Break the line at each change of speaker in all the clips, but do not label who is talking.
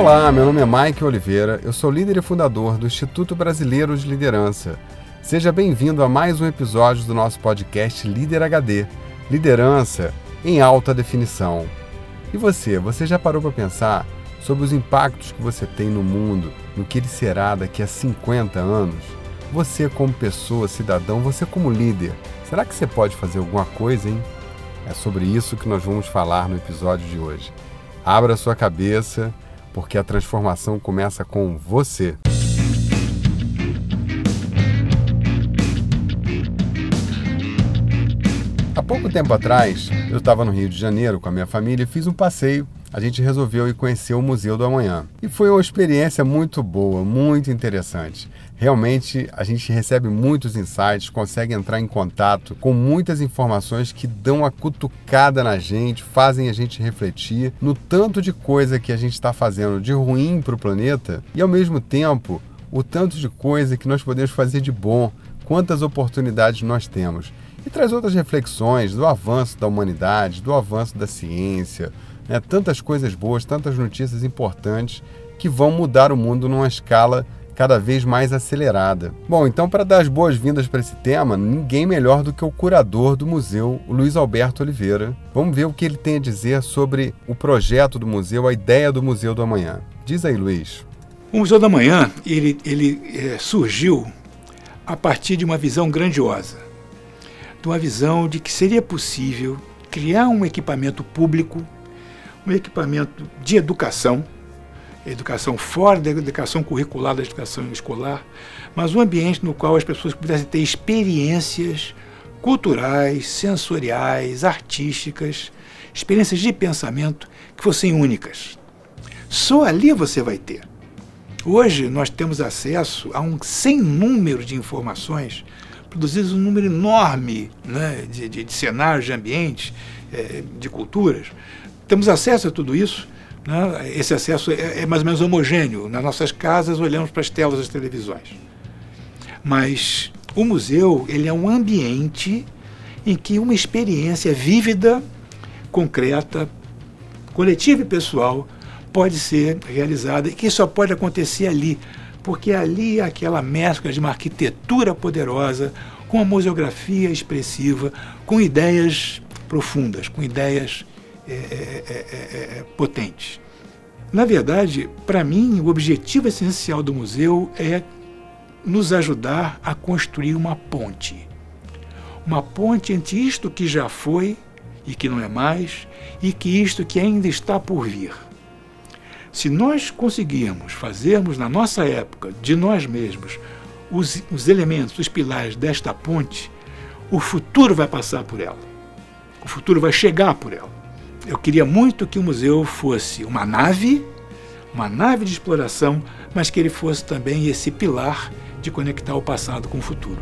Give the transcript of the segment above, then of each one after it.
Olá, meu nome é Mike Oliveira, eu sou líder e fundador do Instituto Brasileiro de Liderança. Seja bem-vindo a mais um episódio do nosso podcast Líder HD Liderança em Alta Definição. E você, você já parou para pensar sobre os impactos que você tem no mundo, no que ele será daqui a 50 anos? Você, como pessoa, cidadão, você, como líder, será que você pode fazer alguma coisa, hein? É sobre isso que nós vamos falar no episódio de hoje. Abra sua cabeça, porque a transformação começa com você. Há pouco tempo atrás, eu estava no Rio de Janeiro com a minha família e fiz um passeio. A gente resolveu ir conhecer o Museu do Amanhã. E foi uma experiência muito boa, muito interessante. Realmente a gente recebe muitos insights, consegue entrar em contato com muitas informações que dão a cutucada na gente, fazem a gente refletir no tanto de coisa que a gente está fazendo de ruim para o planeta e ao mesmo tempo o tanto de coisa que nós podemos fazer de bom, quantas oportunidades nós temos e traz outras reflexões do avanço da humanidade, do avanço da ciência, né? tantas coisas boas, tantas notícias importantes que vão mudar o mundo numa escala cada vez mais acelerada. Bom, então para dar as boas-vindas para esse tema, ninguém melhor do que o curador do museu, o Luiz Alberto Oliveira. Vamos ver o que ele tem a dizer sobre o projeto do museu, a ideia do Museu do Amanhã. Diz aí, Luiz.
O Museu do Amanhã ele, ele é, surgiu a partir de uma visão grandiosa de uma visão de que seria possível criar um equipamento público, um equipamento de educação, educação fora da educação curricular, da educação escolar, mas um ambiente no qual as pessoas pudessem ter experiências culturais, sensoriais, artísticas, experiências de pensamento que fossem únicas. Só ali você vai ter. Hoje nós temos acesso a um sem número de informações produzidos um número enorme né, de, de, de cenários, de ambientes, é, de culturas. Temos acesso a tudo isso. Né? Esse acesso é, é, mais ou menos homogêneo. Nas nossas casas, olhamos para as telas das televisões. Mas o museu ele é um ambiente em que uma experiência vívida, concreta, coletiva e pessoal pode ser realizada e que só pode acontecer ali, porque ali é aquela mescla de uma arquitetura poderosa, com uma museografia expressiva, com ideias profundas, com ideias é, é, é, é potentes. Na verdade, para mim, o objetivo essencial do museu é nos ajudar a construir uma ponte. Uma ponte entre isto que já foi e que não é mais, e que isto que ainda está por vir. Se nós conseguirmos fazermos na nossa época, de nós mesmos, os, os elementos, os pilares desta ponte, o futuro vai passar por ela. O futuro vai chegar por ela. Eu queria muito que o museu fosse uma nave, uma nave de exploração, mas que ele fosse também esse pilar de conectar o passado com o futuro.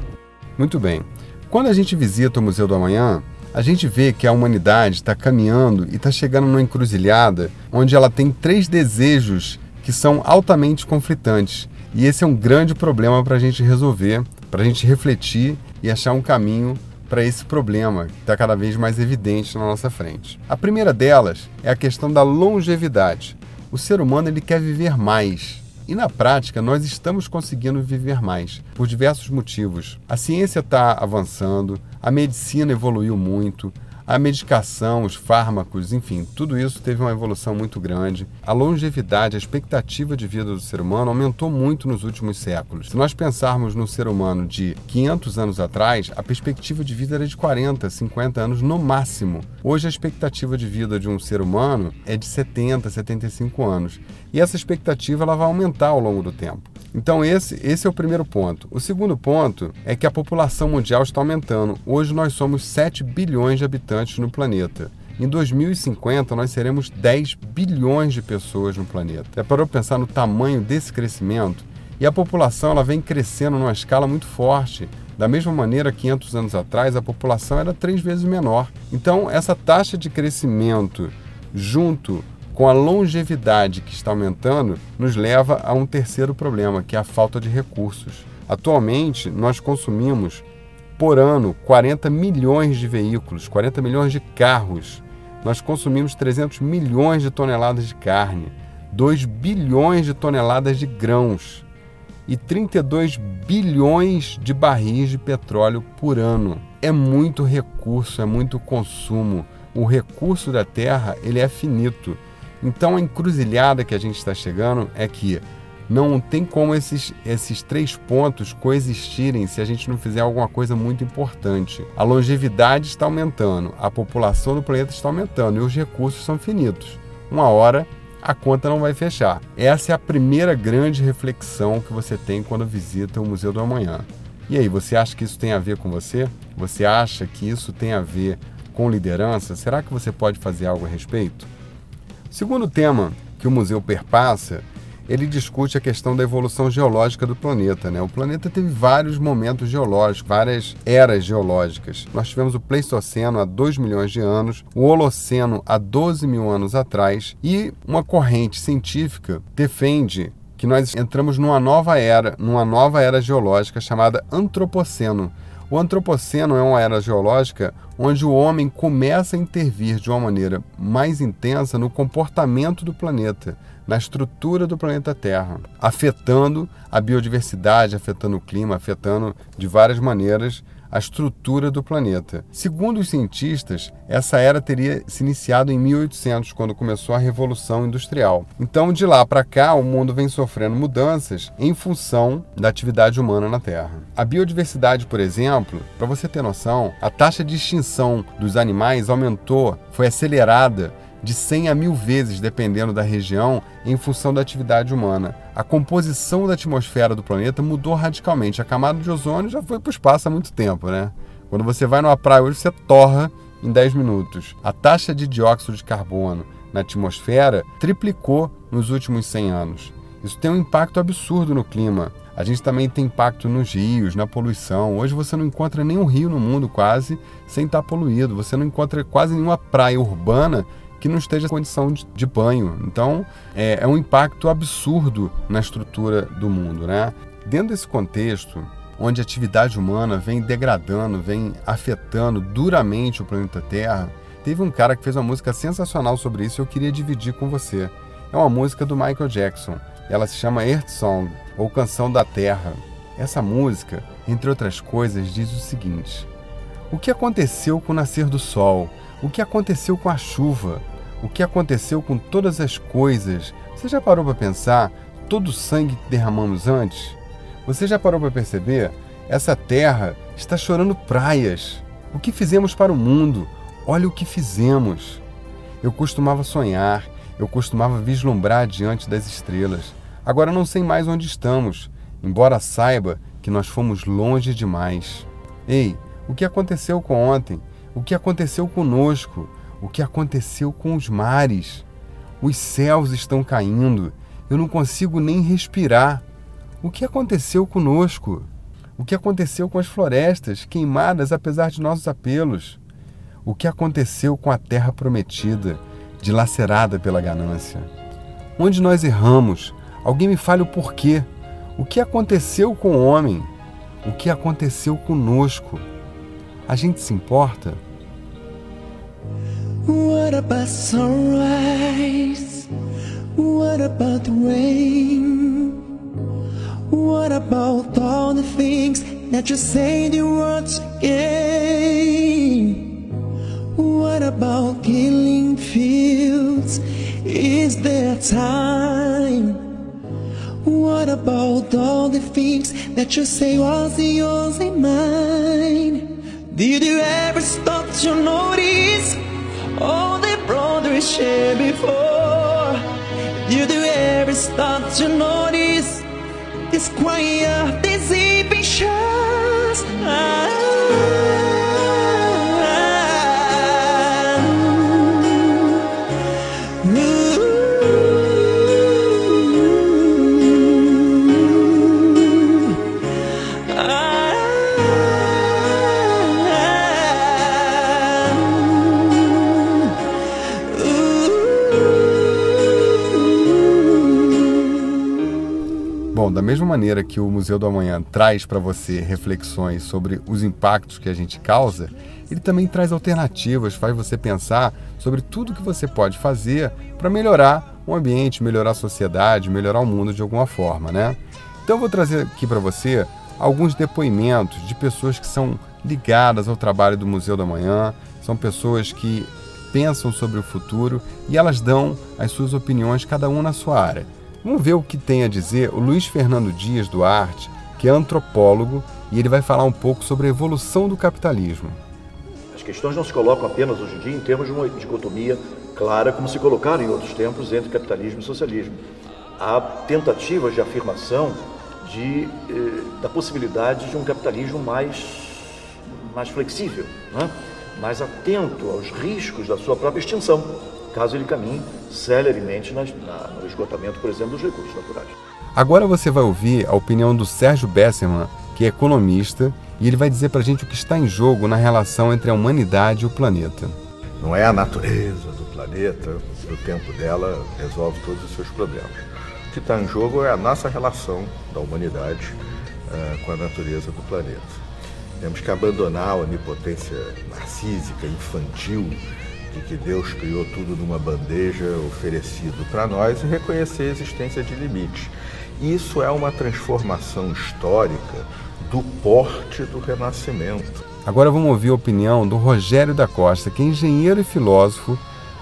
Muito bem. Quando a gente visita o Museu do Amanhã, a gente vê que a humanidade está caminhando e está chegando numa encruzilhada onde ela tem três desejos que são altamente conflitantes. E esse é um grande problema para a gente resolver, para a gente refletir e achar um caminho para esse problema que está cada vez mais evidente na nossa frente. A primeira delas é a questão da longevidade. O ser humano ele quer viver mais. E na prática, nós estamos conseguindo viver mais, por diversos motivos. A ciência está avançando, a medicina evoluiu muito, a medicação, os fármacos, enfim, tudo isso teve uma evolução muito grande. A longevidade, a expectativa de vida do ser humano aumentou muito nos últimos séculos. Se nós pensarmos no ser humano de 500 anos atrás, a perspectiva de vida era de 40, 50 anos no máximo. Hoje a expectativa de vida de um ser humano é de 70, 75 anos. E essa expectativa ela vai aumentar ao longo do tempo. Então esse, esse é o primeiro ponto. O segundo ponto é que a população mundial está aumentando. Hoje nós somos 7 bilhões de habitantes no planeta. Em 2050 nós seremos 10 bilhões de pessoas no planeta. É para eu pensar no tamanho desse crescimento? E a população ela vem crescendo numa escala muito forte. Da mesma maneira, 500 anos atrás, a população era três vezes menor. Então, essa taxa de crescimento, junto com a longevidade que está aumentando, nos leva a um terceiro problema, que é a falta de recursos. Atualmente, nós consumimos por ano 40 milhões de veículos, 40 milhões de carros. Nós consumimos 300 milhões de toneladas de carne. 2 bilhões de toneladas de grãos e 32 bilhões de barris de petróleo por ano. É muito recurso, é muito consumo. O recurso da terra ele é finito. Então a encruzilhada que a gente está chegando é que não tem como esses, esses três pontos coexistirem se a gente não fizer alguma coisa muito importante. A longevidade está aumentando, a população do planeta está aumentando e os recursos são finitos. Uma hora a conta não vai fechar. Essa é a primeira grande reflexão que você tem quando visita o Museu do Amanhã. E aí, você acha que isso tem a ver com você? Você acha que isso tem a ver com liderança? Será que você pode fazer algo a respeito? Segundo tema que o museu perpassa ele discute a questão da evolução geológica do planeta. Né? O planeta teve vários momentos geológicos, várias eras geológicas. Nós tivemos o Pleistoceno há 2 milhões de anos, o Holoceno há 12 mil anos atrás, e uma corrente científica defende que nós entramos numa nova era, numa nova era geológica chamada Antropoceno. O Antropoceno é uma era geológica onde o homem começa a intervir de uma maneira mais intensa no comportamento do planeta, na estrutura do planeta Terra, afetando a biodiversidade, afetando o clima, afetando de várias maneiras a estrutura do planeta. Segundo os cientistas, essa era teria se iniciado em 1800, quando começou a Revolução Industrial. Então, de lá para cá, o mundo vem sofrendo mudanças em função da atividade humana na Terra. A biodiversidade, por exemplo, para você ter noção, a taxa de extinção dos animais aumentou, foi acelerada de 100 a mil vezes, dependendo da região, em função da atividade humana. A composição da atmosfera do planeta mudou radicalmente. A camada de ozônio já foi para o espaço há muito tempo, né? Quando você vai numa praia hoje, você torra em 10 minutos. A taxa de dióxido de carbono na atmosfera triplicou nos últimos 100 anos. Isso tem um impacto absurdo no clima. A gente também tem impacto nos rios, na poluição. Hoje você não encontra nenhum rio no mundo quase sem estar poluído. Você não encontra quase nenhuma praia urbana que não esteja em condição de, de banho. Então, é, é, um impacto absurdo na estrutura do mundo. Né? Dentro desse contexto, onde a atividade humana vem degradando, vem afetando duramente o planeta Terra, teve um cara que fez uma música sensacional sobre isso e eu queria dividir com você. É uma música do Michael Jackson. Ela se chama Earth Song, ou Canção da Terra. Essa música, entre outras coisas, diz o seguinte: O que aconteceu com o nascer do sol? O que aconteceu com a chuva? O que aconteceu com todas as coisas? Você já parou para pensar todo o sangue que derramamos antes? Você já parou para perceber? Essa terra está chorando praias. O que fizemos para o mundo? Olha o que fizemos. Eu costumava sonhar, eu costumava vislumbrar diante das estrelas. Agora não sei mais onde estamos, embora saiba que nós fomos longe demais. Ei, o que aconteceu com ontem? O que aconteceu conosco, o que aconteceu com os mares. Os céus estão caindo, eu não consigo nem respirar. O que aconteceu conosco? O que aconteceu com as florestas, queimadas apesar de nossos apelos? O que aconteceu com a terra prometida, dilacerada pela ganância? Onde nós erramos? Alguém me fale o porquê. O que aconteceu com o homem? O que aconteceu conosco? A gente se importa?
What about sunrise? What about rain? What about all the things that you say the words again? What about killing fields? Is there time? What about all the things that you say was yours and mine? Did you ever stop to notice? All the brothers shared before. You ever stop to notice this quiet, this impatience? Ah.
Bom, da mesma maneira que o Museu do Amanhã traz para você reflexões sobre os impactos que a gente causa, ele também traz alternativas, faz você pensar sobre tudo que você pode fazer para melhorar o ambiente, melhorar a sociedade, melhorar o mundo de alguma forma, né? Então eu vou trazer aqui para você alguns depoimentos de pessoas que são ligadas ao trabalho do Museu da Manhã, são pessoas que pensam sobre o futuro e elas dão as suas opiniões, cada um na sua área. Vamos ver o que tem a dizer o Luiz Fernando Dias Duarte, que é antropólogo, e ele vai falar um pouco sobre a evolução do capitalismo.
As questões não se colocam apenas hoje em dia em termos de uma dicotomia clara, como se colocaram em outros tempos entre capitalismo e socialismo. Há tentativas de afirmação de, eh, da possibilidade de um capitalismo mais, mais flexível, né? mais atento aos riscos da sua própria extinção, caso ele caminhe celeremente na, na, no esgotamento, por exemplo, dos recursos naturais.
Agora você vai ouvir a opinião do Sérgio Besserman, que é economista, e ele vai dizer para a gente o que está em jogo na relação entre a humanidade e o planeta.
Não é a natureza do planeta, no tempo dela, resolve todos os seus problemas. O que está em jogo é a nossa relação da humanidade uh, com a natureza do planeta. Temos que abandonar a onipotência narcísica, infantil, de que Deus criou tudo numa bandeja oferecido para nós e reconhecer a existência de limites. Isso é uma transformação histórica do porte do Renascimento.
Agora vamos ouvir a opinião do Rogério da Costa, que é engenheiro e filósofo,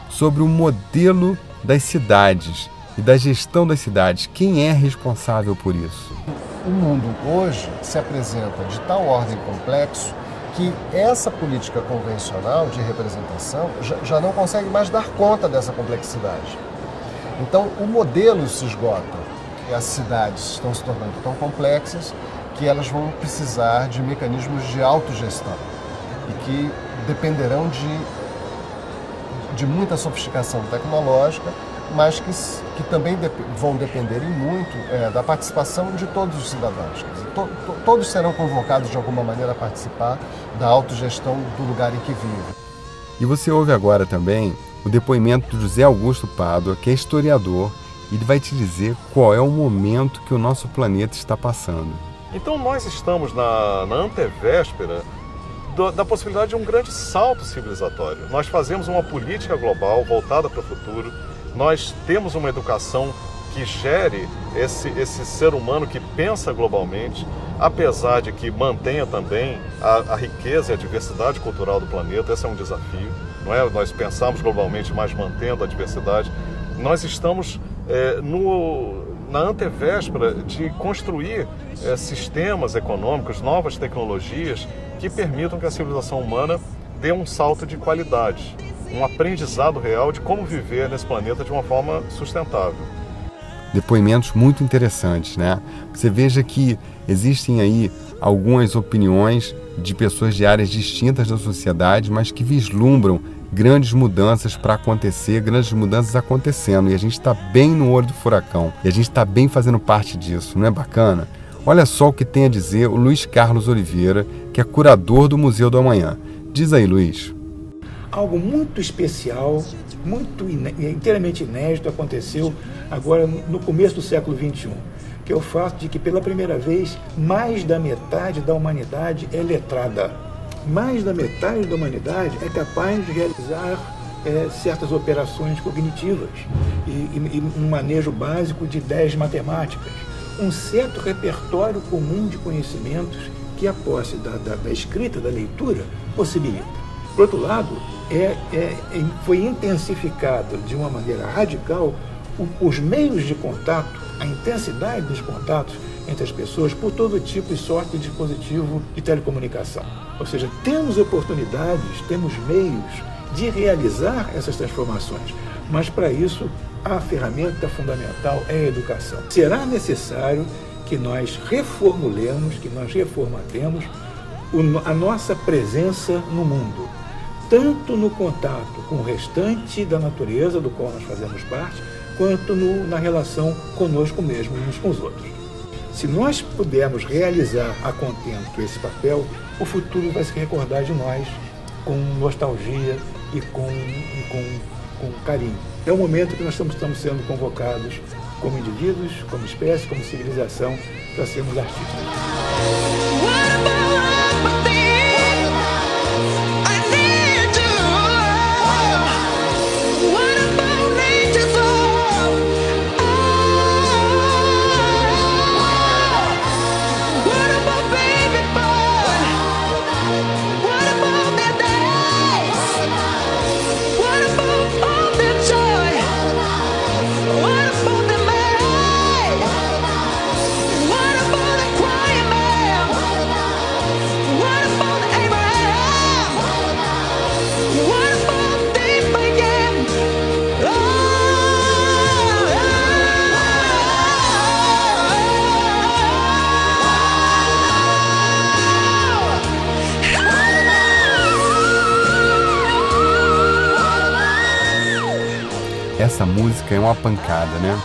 sobre o modelo das cidades e da gestão das cidades. Quem é responsável por isso?
O mundo hoje se apresenta de tal ordem complexo que essa política convencional de representação já não consegue mais dar conta dessa complexidade. Então, o modelo se esgota as cidades estão se tornando tão complexas que elas vão precisar de mecanismos de autogestão e que dependerão de, de muita sofisticação tecnológica mas que, que também de, vão depender em muito é, da participação de todos os cidadãos. Dizer, to, to, todos serão convocados de alguma maneira a participar da autogestão do lugar em que vivem.
E você ouve agora também o depoimento do José Augusto Pádua, que é historiador, e ele vai te dizer qual é o momento que o nosso planeta está passando.
Então nós estamos na, na antevéspera do, da possibilidade de um grande salto civilizatório. Nós fazemos uma política global voltada para o futuro, nós temos uma educação que gere esse, esse ser humano que pensa globalmente, apesar de que mantenha também a, a, riqueza e a diversidade cultural do planeta. Esse é um desafio, não é? Nós pensamos globalmente, mas mantendo a diversidade. Nós estamos é, no, na antevéspera de construir é, sistemas econômicos, novas tecnologias que permitam que a civilização humana dê um salto de qualidade um aprendizado real de como viver nesse planeta de uma forma sustentável.
Depoimentos muito interessantes, né? Você veja que existem aí algumas opiniões de pessoas de áreas distintas da sociedade, mas que vislumbram grandes mudanças para acontecer, grandes mudanças acontecendo. E a gente está bem no olho do furacão. E a gente está bem fazendo parte disso, não é bacana? Olha só o que tem a dizer o Luiz Carlos Oliveira, que é curador do Museu do Amanhã. Diz aí, Luiz
algo muito especial, muito inteiramente inédito aconteceu agora no começo do século XXI, que é o fato de que pela primeira vez mais da metade da humanidade é letrada. Mais da metade da humanidade é capaz de realizar é, certas operações cognitivas e, e, um manejo básico de ideias matemáticas. Um certo repertório comum de conhecimentos que a posse da, da, da escrita, da leitura, possibilita. Por outro lado, é, é, foi intensificado de uma maneira radical os meios de contato, a intensidade dos contatos entre as pessoas por todo tipo e sorte de dispositivo de telecomunicação. Ou seja, temos oportunidades, temos meios de realizar essas transformações, mas para isso a ferramenta fundamental é a educação. Será necessário que nós reformulemos, que nós reformatemos a nossa presença no mundo tanto no contato com o restante da natureza do qual nós fazemos parte, quanto no, na relação conosco mesmo uns com os outros. Se nós pudermos realizar a contento esse papel, o futuro vai se recordar de nós com nostalgia e com, e com, com carinho. É o momento que nós estamos, estamos sendo convocados como indivíduos, como espécie, como civilização, para sermos artistas.
Pancada, né?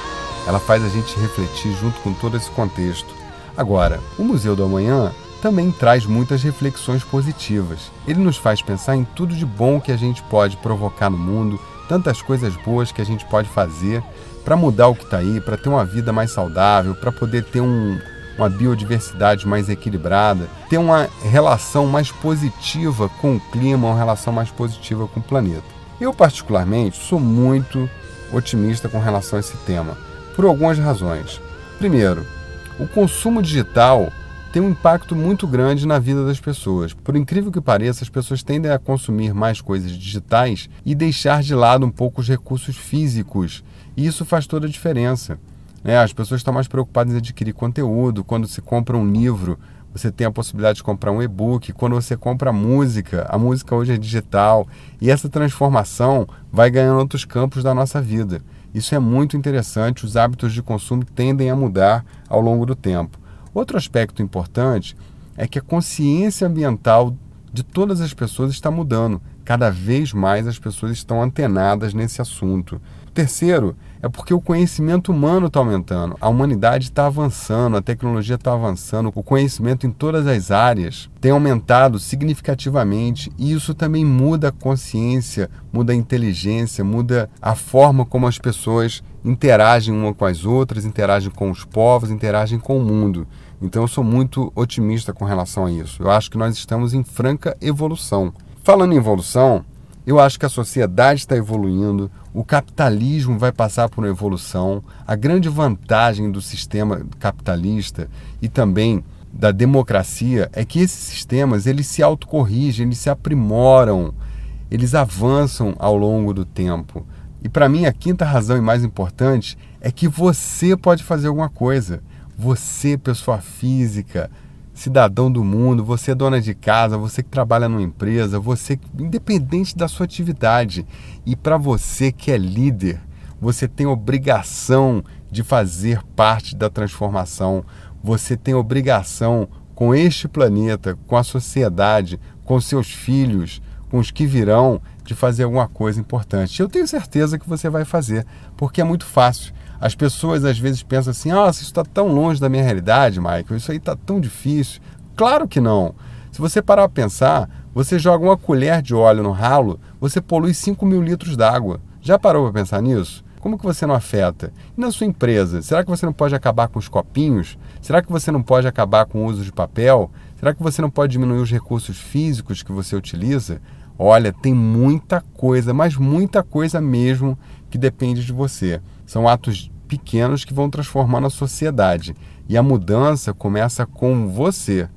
Ela faz a gente refletir junto com todo esse contexto. Agora, o Museu do Amanhã também traz muitas reflexões positivas. Ele nos faz pensar em tudo de bom que a gente pode provocar no mundo, tantas coisas boas que a gente pode fazer para mudar o que está aí, para ter uma vida mais saudável, para poder ter um, uma biodiversidade mais equilibrada, ter uma relação mais positiva com o clima, uma relação mais positiva com o planeta. Eu, particularmente, sou muito otimista com relação a esse tema, por algumas razões. Primeiro, o consumo digital tem um impacto muito grande na vida das pessoas. Por incrível que pareça, as pessoas tendem a consumir mais coisas digitais e deixar de lado um pouco os recursos físicos. E isso faz toda a diferença. Né? As pessoas estão mais preocupadas em adquirir conteúdo. Quando se compra um livro, você tem a possibilidade de comprar um e-book. Quando você compra música, a música hoje é digital. E essa transformação vai ganhando outros campos da nossa vida. Isso é muito interessante. Os hábitos de consumo tendem a mudar ao longo do tempo. Outro aspecto importante é que a consciência ambiental de todas as pessoas está mudando. Cada vez mais as pessoas estão antenadas nesse assunto. Terceiro é porque o conhecimento humano está aumentando, a humanidade está avançando, a tecnologia está avançando, o conhecimento em todas as áreas tem aumentado significativamente e isso também muda a consciência, muda a inteligência, muda a forma como as pessoas interagem uma com as outras, interagem com os povos, interagem com o mundo. Então eu sou muito otimista com relação a isso. Eu acho que nós estamos em franca evolução. Falando em evolução, eu acho que a sociedade está evoluindo, o capitalismo vai passar por uma evolução. A grande vantagem do sistema capitalista e também da democracia é que esses sistemas eles se autocorrigem, eles se aprimoram, eles avançam ao longo do tempo. E para mim a quinta razão e mais importante é que você pode fazer alguma coisa. Você, pessoa física, cidadão do mundo, você é dona de casa, você que trabalha numa empresa, você independente da sua atividade. E para você que é líder, você tem obrigação de fazer parte da transformação. Você tem obrigação com este planeta, com a sociedade, com seus filhos, com os que virão, de fazer alguma coisa importante. Eu tenho certeza que você vai fazer, porque é muito fácil. As pessoas às vezes pensam assim: ah, isso está tão longe da minha realidade, Michael, isso aí está tão difícil. Claro que não. Se você parar para pensar, você joga uma colher de óleo no ralo, você polui 5 mil litros d'água. Já parou para pensar nisso? Como que você não afeta? E na sua empresa, será que você não pode acabar com os copinhos? Será que você não pode acabar com o uso de papel? Será que você não pode diminuir os recursos físicos que você utiliza? Olha, tem muita coisa, mas muita coisa mesmo que depende de você. São atos pequenos que vão transformando a sociedade. E a mudança começa com você.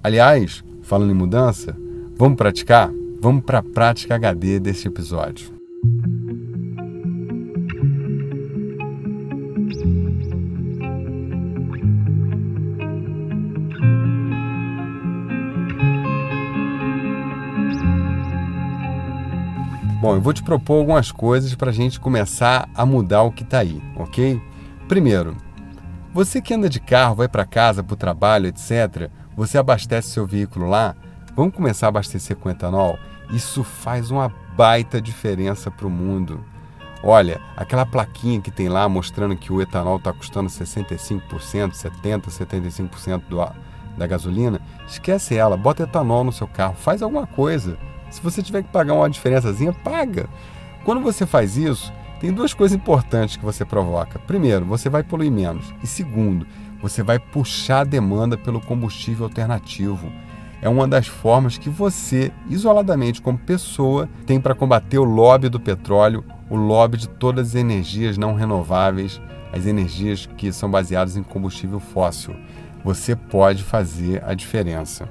Aliás, falando em mudança, vamos praticar? Vamos para a prática HD deste episódio. Bom, eu vou te propor algumas coisas para a gente começar a mudar o que está aí, ok? Primeiro, você que anda de carro, vai para casa, para o trabalho, etc., você abastece seu veículo lá, vamos começar a abastecer com etanol? Isso faz uma baita diferença para o mundo. Olha, aquela plaquinha que tem lá mostrando que o etanol está custando 65%, 70%, 75% do, da gasolina, esquece ela, bota etanol no seu carro, faz alguma coisa. Se você tiver que pagar uma diferençazinha, paga. Quando você faz isso, tem duas coisas importantes que você provoca. Primeiro, você vai poluir menos. E segundo, você vai puxar a demanda pelo combustível alternativo. É uma das formas que você, isoladamente como pessoa, tem para combater o lobby do petróleo, o lobby de todas as energias não renováveis, as energias que são baseadas em combustível fóssil. Você pode fazer a diferença.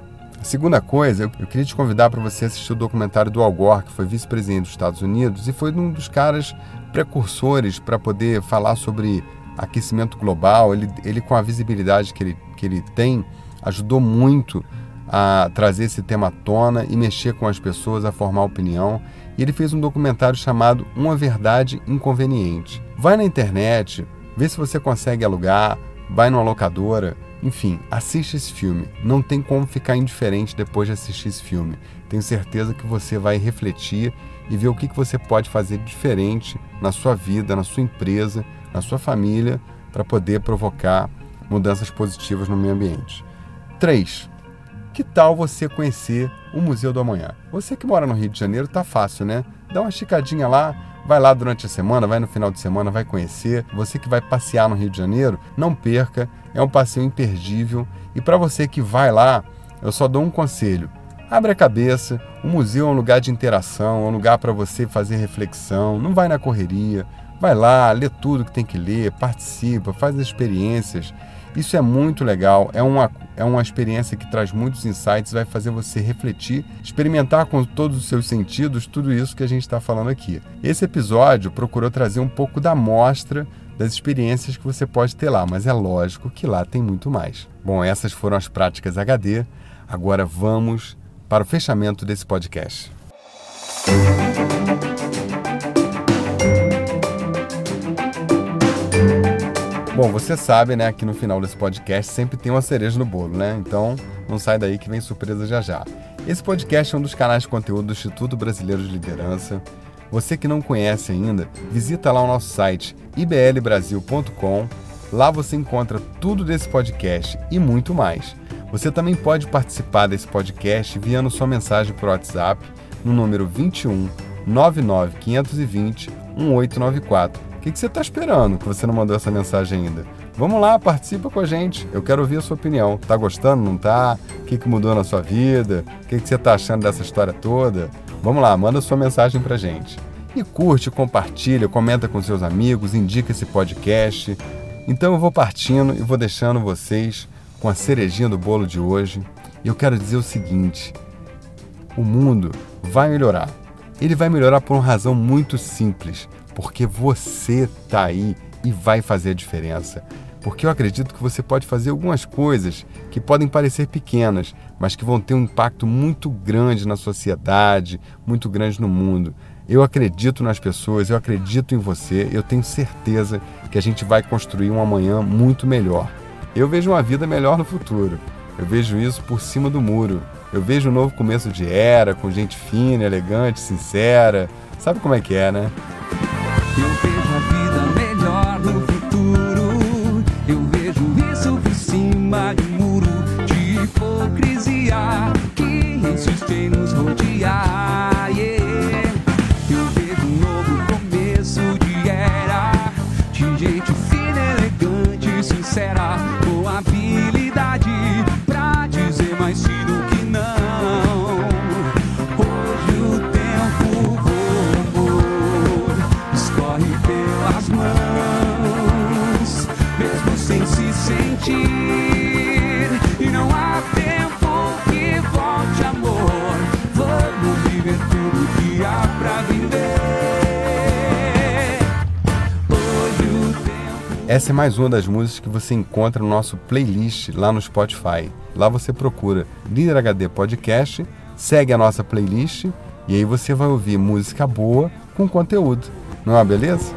Segunda coisa, eu, queria te convidar para você assistir o documentário do Al Gore, que foi vice-presidente dos Estados Unidos e foi um dos caras precursores para poder falar sobre aquecimento global. Ele, ele, com a visibilidade que ele, que ele tem, ajudou muito a trazer esse tema à tona e mexer com as pessoas, a formar opinião. E ele fez um documentário chamado Uma Verdade Inconveniente. Vai na internet, vê se você consegue alugar, vai numa locadora, Enfim, assiste esse filme. Não tem como ficar indiferente depois de assistir esse filme. Tenho certeza que você vai refletir e ver o que você pode fazer diferente na sua vida, na sua empresa, na sua família, para poder provocar mudanças positivas no meio ambiente. 3. Que tal você conhecer o Museu do Amanhã? Você que mora no Rio de Janeiro, tá fácil, né? Dá uma esticadinha lá, vai lá durante a semana, vai no final de semana, vai conhecer. Você que vai passear no Rio de Janeiro, não perca, é um passeio imperdível. E para você que vai lá, eu só dou um conselho: abre a cabeça. O museu é um lugar de interação, é um lugar para você fazer reflexão. Não vai na correria, vai lá, lê tudo que tem que ler, participa, faz as experiências. Isso é muito legal, é uma, é uma experiência que traz muitos insights, vai fazer você refletir, experimentar com todos os seus sentidos tudo isso que a gente está falando aqui. Esse episódio procurou trazer um pouco da mostra das experiências que você pode ter lá, mas é lógico que lá tem muito mais. Bom, essas foram as práticas HD. Agora vamos para o fechamento desse podcast. Bom, você sabe, né, que no final desse podcast sempre tem uma cereja no bolo, né? Então, não sai daí que vem surpresa já já. Esse podcast é um dos canais de conteúdo do Instituto Brasileiro de Liderança. Você que não conhece ainda, visita lá o nosso site iblbrasil.com. Lá você encontra tudo desse podcast e muito mais. Você também pode participar desse podcast enviando sua mensagem por WhatsApp no número 21 99 520 1894 o que, você está esperando que você não mandou essa mensagem ainda? Vamos lá, participa com a gente. Eu quero ouvir a sua opinião. Tá gostando, não tá? O que, que mudou na sua vida? O que, que você está achando dessa história toda? Vamos lá, manda sua mensagem pra gente. E curte, compartilha, comenta com seus amigos, indica esse podcast. Então eu vou partindo e vou deixando vocês com a cerejinha do bolo de hoje. E eu quero dizer o seguinte: o mundo vai melhorar. Ele vai melhorar por uma razão muito simples porque você está aí e vai fazer a diferença. Porque eu acredito que você pode fazer algumas coisas que podem parecer pequenas, mas que vão ter um impacto muito grande na sociedade, muito grande no mundo. Eu acredito nas pessoas, eu acredito em você, eu tenho certeza que a gente vai construir um amanhã muito melhor. Eu vejo uma vida melhor no futuro. Eu vejo isso por cima do muro. Eu vejo um novo começo de era, com gente fina, elegante, sincera. Sabe como é que é, né?
Eu vejo a vida
Essa é mais uma das músicas que você encontra no nosso playlist lá no Spotify. Lá você procura Líder HD Podcast, segue a nossa playlist e aí você vai ouvir música boa com conteúdo. Não é uma beleza?